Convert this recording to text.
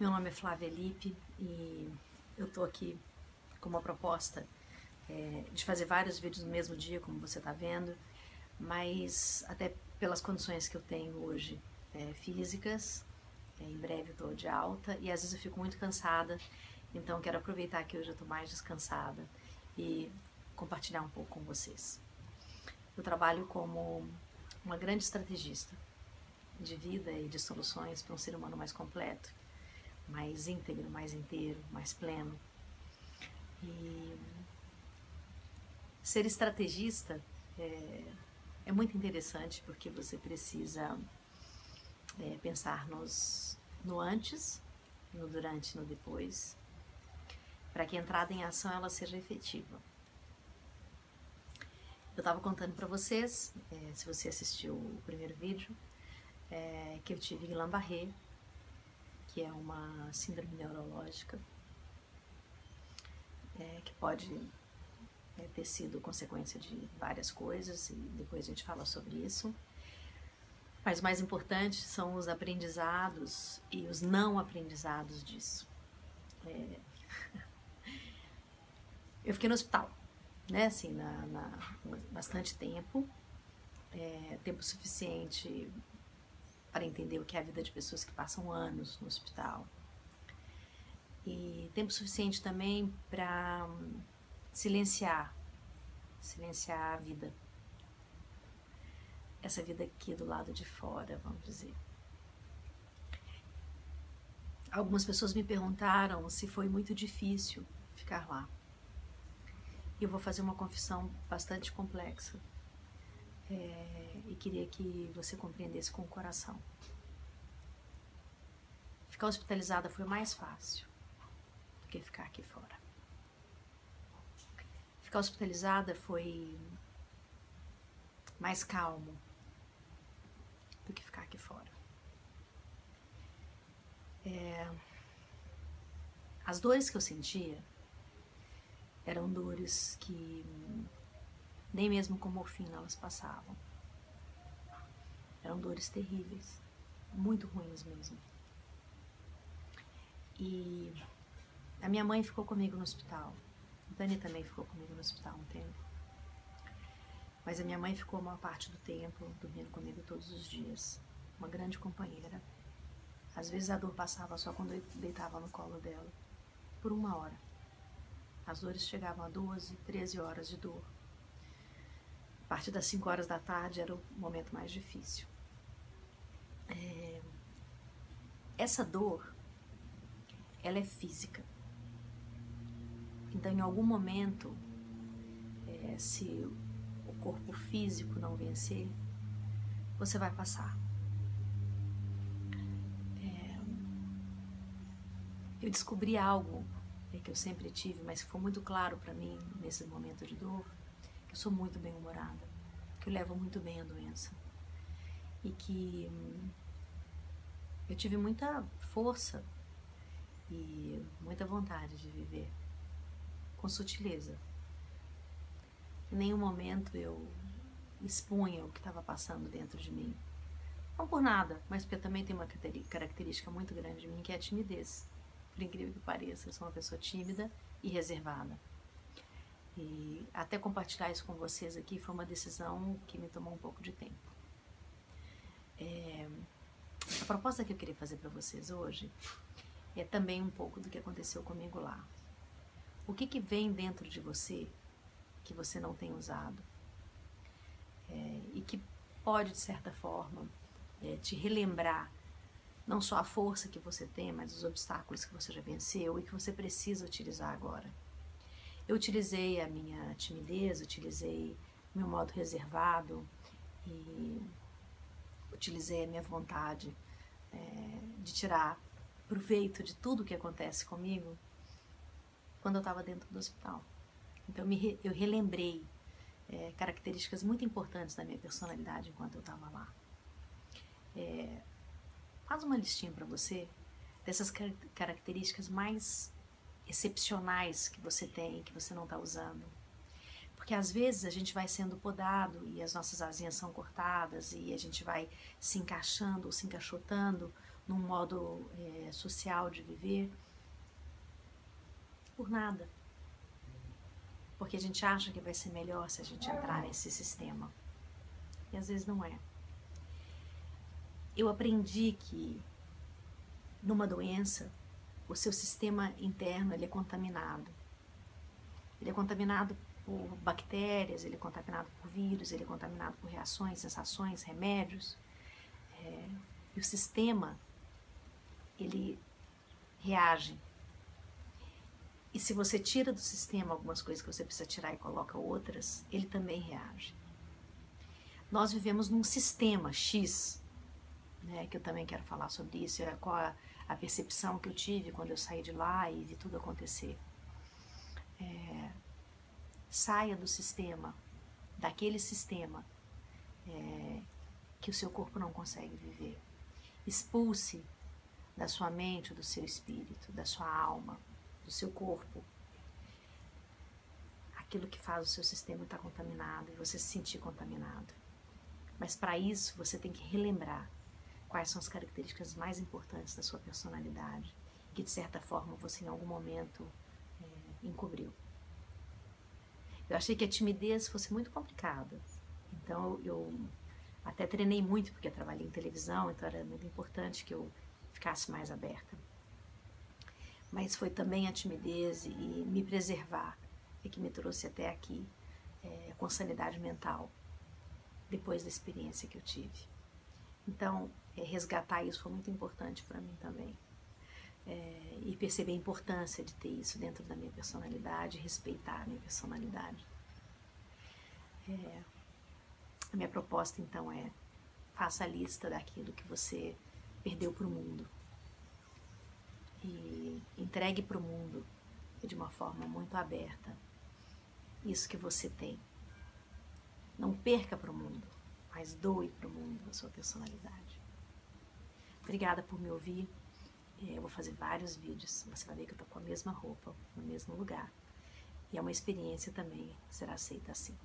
Meu nome é Flávia Lipe e eu tô aqui com uma proposta é, de fazer vários vídeos no mesmo dia, como você está vendo, mas até pelas condições que eu tenho hoje é, físicas, é, em breve eu tô de alta e às vezes eu fico muito cansada, então quero aproveitar que hoje eu tô mais descansada e compartilhar um pouco com vocês. Eu trabalho como uma grande estrategista de vida e de soluções para um ser humano mais completo, mais íntegro, mais inteiro, mais pleno. E ser estrategista é, é muito interessante porque você precisa é, pensar nos, no antes, no durante, no depois, para que a entrada em ação ela seja efetiva. Eu estava contando para vocês, é, se você assistiu o primeiro vídeo, é, que eu tive Guillain-Barré, que é uma síndrome neurológica, é, que pode é, ter sido consequência de várias coisas, e depois a gente fala sobre isso. Mas o mais importante são os aprendizados e os não aprendizados disso. É... Eu fiquei no hospital, né, assim, na, na bastante tempo, é, tempo suficiente para entender o que é a vida de pessoas que passam anos no hospital. E tempo suficiente também para hum, silenciar, silenciar a vida. Essa vida aqui do lado de fora, vamos dizer. Algumas pessoas me perguntaram se foi muito difícil ficar lá. E eu vou fazer uma confissão bastante complexa é, e queria que você compreendesse com o coração. Ficar hospitalizada foi mais fácil do que ficar aqui fora. Ficar hospitalizada foi mais calmo do que ficar aqui fora. É, as dores que eu sentia eram dores que nem mesmo com morfina elas passavam. Eram dores terríveis, muito ruins mesmo. E a minha mãe ficou comigo no hospital. O Dani também ficou comigo no hospital um tempo. Mas a minha mãe ficou uma parte do tempo dormindo comigo todos os dias. Uma grande companheira. Às vezes a dor passava só quando eu deitava no colo dela. Por uma hora. As dores chegavam a 12, 13 horas de dor a partir das 5 horas da tarde era o momento mais difícil. É... Essa dor, ela é física. Então, em algum momento, é, se o corpo físico não vencer, você vai passar. É... Eu descobri algo é, que eu sempre tive, mas que foi muito claro para mim nesse momento de dor eu sou muito bem-humorada, que eu levo muito bem a doença e que hum, eu tive muita força e muita vontade de viver com sutileza. Em nenhum momento eu expunha o que estava passando dentro de mim. Não por nada, mas porque também tem uma característica muito grande de mim que é a timidez. Por incrível que pareça, eu sou uma pessoa tímida e reservada. E até compartilhar isso com vocês aqui foi uma decisão que me tomou um pouco de tempo. É, a proposta que eu queria fazer para vocês hoje é também um pouco do que aconteceu comigo lá. O que, que vem dentro de você que você não tem usado é, e que pode, de certa forma, é, te relembrar não só a força que você tem, mas os obstáculos que você já venceu e que você precisa utilizar agora. Eu utilizei a minha timidez, utilizei meu modo reservado e utilizei a minha vontade é, de tirar proveito de tudo que acontece comigo quando eu estava dentro do hospital. Então me, eu relembrei é, características muito importantes da minha personalidade enquanto eu estava lá. É, faz uma listinha para você dessas características mais excepcionais que você tem, que você não está usando. Porque às vezes a gente vai sendo podado e as nossas asinhas são cortadas e a gente vai se encaixando ou se encaixotando num modo é, social de viver por nada. Porque a gente acha que vai ser melhor se a gente entrar nesse sistema. E às vezes não é. Eu aprendi que numa doença, o seu sistema interno ele é contaminado. Ele é contaminado por bactérias, ele é contaminado por vírus, ele é contaminado por reações, sensações, remédios. É, e o sistema, ele reage. E se você tira do sistema algumas coisas que você precisa tirar e coloca outras, ele também reage. Nós vivemos num sistema X, né, que eu também quero falar sobre isso, é qual a, a percepção que eu tive quando eu saí de lá e vi tudo acontecer. É, saia do sistema, daquele sistema é, que o seu corpo não consegue viver. Expulse da sua mente, do seu espírito, da sua alma, do seu corpo aquilo que faz o seu sistema estar contaminado e você se sentir contaminado. Mas para isso você tem que relembrar quais são as características mais importantes da sua personalidade que de certa forma você em algum momento é, encobriu. Eu achei que a timidez fosse muito complicada, então eu até treinei muito porque eu trabalhei em televisão, então era muito importante que eu ficasse mais aberta. Mas foi também a timidez e me preservar é que me trouxe até aqui é, com sanidade mental depois da experiência que eu tive. Então, é, resgatar isso foi muito importante para mim também. É, e perceber a importância de ter isso dentro da minha personalidade, respeitar a minha personalidade. É, a minha proposta então é: faça a lista daquilo que você perdeu para o mundo e entregue para o mundo de uma forma muito aberta isso que você tem. Não perca para o mundo, mas doe para o mundo a sua personalidade. Obrigada por me ouvir. É, eu vou fazer vários vídeos. Você vai ver que eu estou com a mesma roupa, no mesmo lugar. E é uma experiência também, será aceita assim.